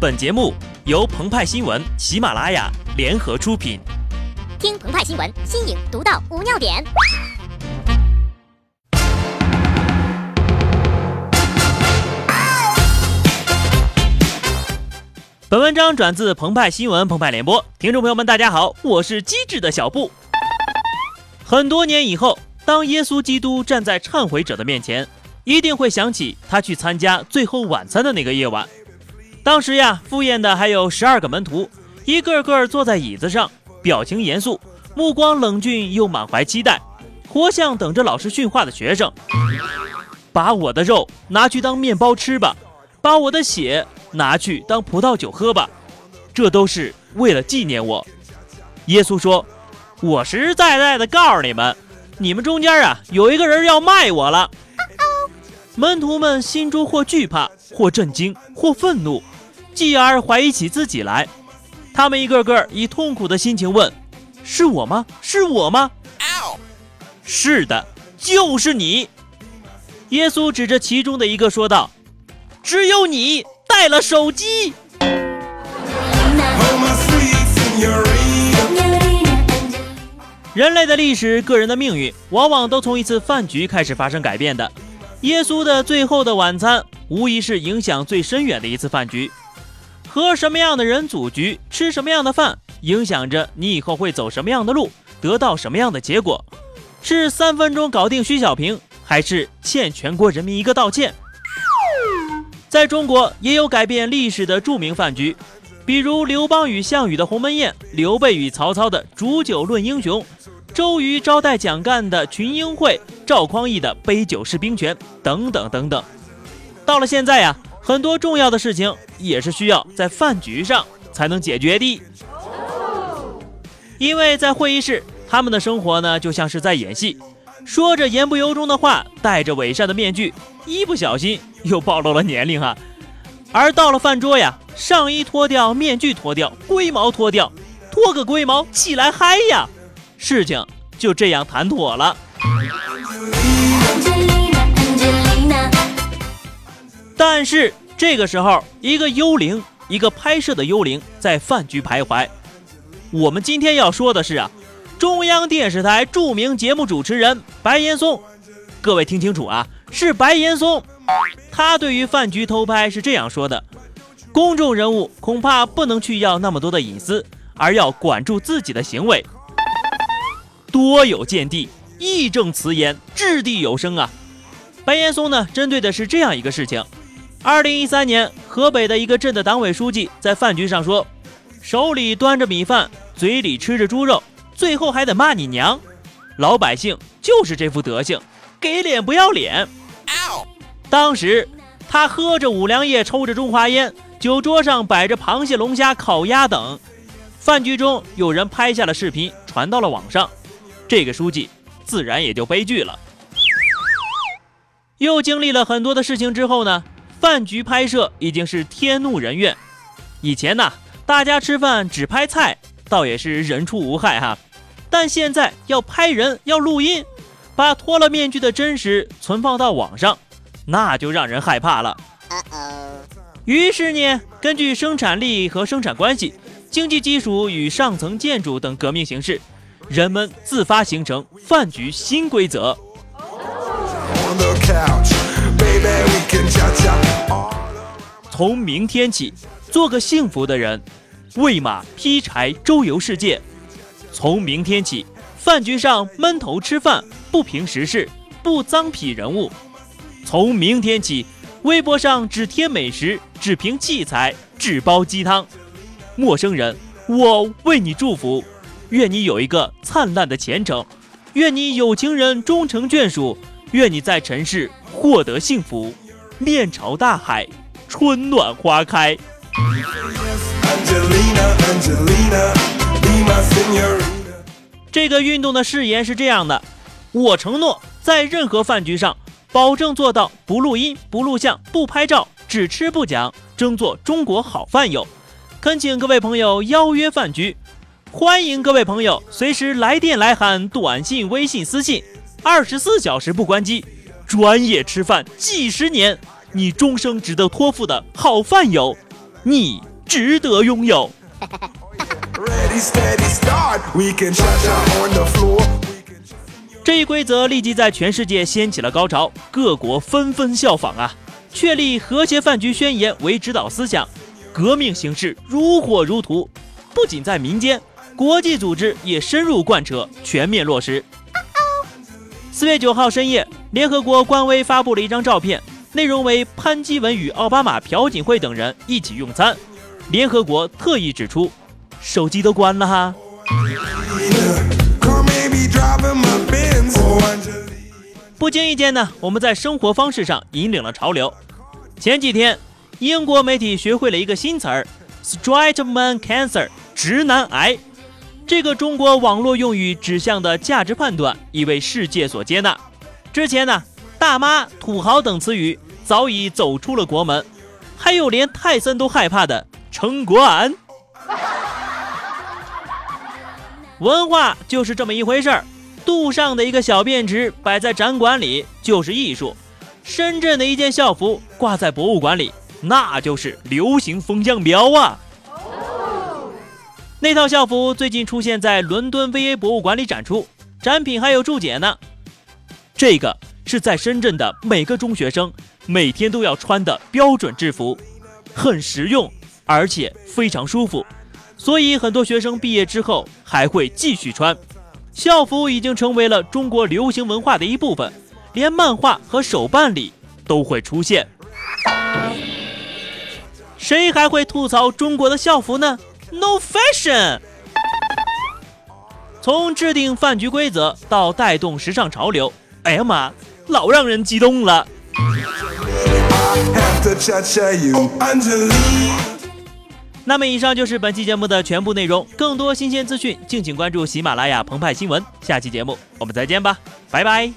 本节目由澎湃新闻、喜马拉雅联合出品。听澎湃新闻，新颖独到，无尿点。本文章转自澎湃新闻、澎湃联播。听众朋友们，大家好，我是机智的小布。很多年以后，当耶稣基督站在忏悔者的面前，一定会想起他去参加最后晚餐的那个夜晚。当时呀，赴宴的还有十二个门徒，一个个坐在椅子上，表情严肃，目光冷峻又满怀期待，活像等着老师训话的学生。把我的肉拿去当面包吃吧，把我的血拿去当葡萄酒喝吧，这都是为了纪念我。耶稣说：“我实实在在的告诉你们，你们中间啊，有一个人要卖我了。”门徒们心中或惧怕，或震惊，或愤怒。继而怀疑起自己来，他们一个个以痛苦的心情问：“是我吗？是我吗？”“是的，就是你。”耶稣指着其中的一个说道：“只有你带了手机。”人类的历史、个人的命运，往往都从一次饭局开始发生改变的。耶稣的最后的晚餐，无疑是影响最深远的一次饭局。和什么样的人组局，吃什么样的饭，影响着你以后会走什么样的路，得到什么样的结果。是三分钟搞定徐小平，还是欠全国人民一个道歉？在中国也有改变历史的著名饭局，比如刘邦与项羽的鸿门宴，刘备与曹操的煮酒论英雄，周瑜招待蒋干的群英会，赵匡胤的杯酒释兵权，等等等等。到了现在呀。很多重要的事情也是需要在饭局上才能解决的，因为在会议室，他们的生活呢就像是在演戏，说着言不由衷的话，戴着伪善的面具，一不小心又暴露了年龄啊。而到了饭桌呀，上衣脱掉，面具脱掉，龟毛脱掉，脱个龟毛，起来嗨呀！事情就这样谈妥了。但是这个时候，一个幽灵，一个拍摄的幽灵在饭局徘徊。我们今天要说的是啊，中央电视台著名节目主持人白岩松。各位听清楚啊，是白岩松。他对于饭局偷拍是这样说的：公众人物恐怕不能去要那么多的隐私，而要管住自己的行为。多有见地，义正辞严，掷地有声啊！白岩松呢，针对的是这样一个事情。二零一三年，河北的一个镇的党委书记在饭局上说：“手里端着米饭，嘴里吃着猪肉，最后还得骂你娘。”老百姓就是这副德行，给脸不要脸。当时他喝着五粮液，抽着中华烟，酒桌上摆着螃蟹、龙虾、烤鸭等。饭局中有人拍下了视频，传到了网上，这个书记自然也就悲剧了。又经历了很多的事情之后呢？饭局拍摄已经是天怒人怨。以前呢，大家吃饭只拍菜，倒也是人畜无害哈。但现在要拍人，要录音，把脱了面具的真实存放到网上，那就让人害怕了。于是呢，根据生产力和生产关系、经济基础与上层建筑等革命形势，人们自发形成饭局新规则。从明天起，做个幸福的人，喂马劈柴周游世界。从明天起，饭局上闷头吃饭，不评时事，不脏痞人物。从明天起，微博上只贴美食，只评器材，只煲鸡汤。陌生人，我为你祝福，愿你有一个灿烂的前程，愿你有情人终成眷属，愿你在尘世获得幸福，面朝大海。春暖花开。这个运动的誓言是这样的：我承诺在任何饭局上，保证做到不录音、不录像、不拍照，只吃不讲，争做中国好饭友。恳请各位朋友邀约饭局，欢迎各位朋友随时来电来函、短信、微信、私信，二十四小时不关机，专业吃饭几十年。你终生值得托付的好饭友，你值得拥有。这一规则立即在全世界掀起了高潮，各国纷纷效仿啊，确立和谐饭局宣言为指导思想，革命形势如火如荼。不仅在民间，国际组织也深入贯彻，全面落实。四月九号深夜，联合国官微发布了一张照片，内容为潘基文与奥巴马、朴槿惠等人一起用餐。联合国特意指出，手机都关了哈。不经意间呢，我们在生活方式上引领了潮流。前几天，英国媒体学会了一个新词儿 s t r i g h t man cancer，直男癌。这个中国网络用语指向的价值判断已为世界所接纳。之前呢，大妈、土豪等词语早已走出了国门，还有连泰森都害怕的城管。文化就是这么一回事儿，杜尚的一个小便池摆在展馆里就是艺术，深圳的一件校服挂在博物馆里那就是流行风向标啊。那套校服最近出现在伦敦 VA 博物馆里展出，展品还有注解呢。这个是在深圳的每个中学生每天都要穿的标准制服，很实用，而且非常舒服，所以很多学生毕业之后还会继续穿。校服已经成为了中国流行文化的一部分，连漫画和手办里都会出现。谁还会吐槽中国的校服呢？No fashion。从制定饭局规则到带动时尚潮流，哎呀妈，老让人激动了。那么以上就是本期节目的全部内容，更多新鲜资讯，敬请关注喜马拉雅澎湃新闻。下期节目我们再见吧，拜拜。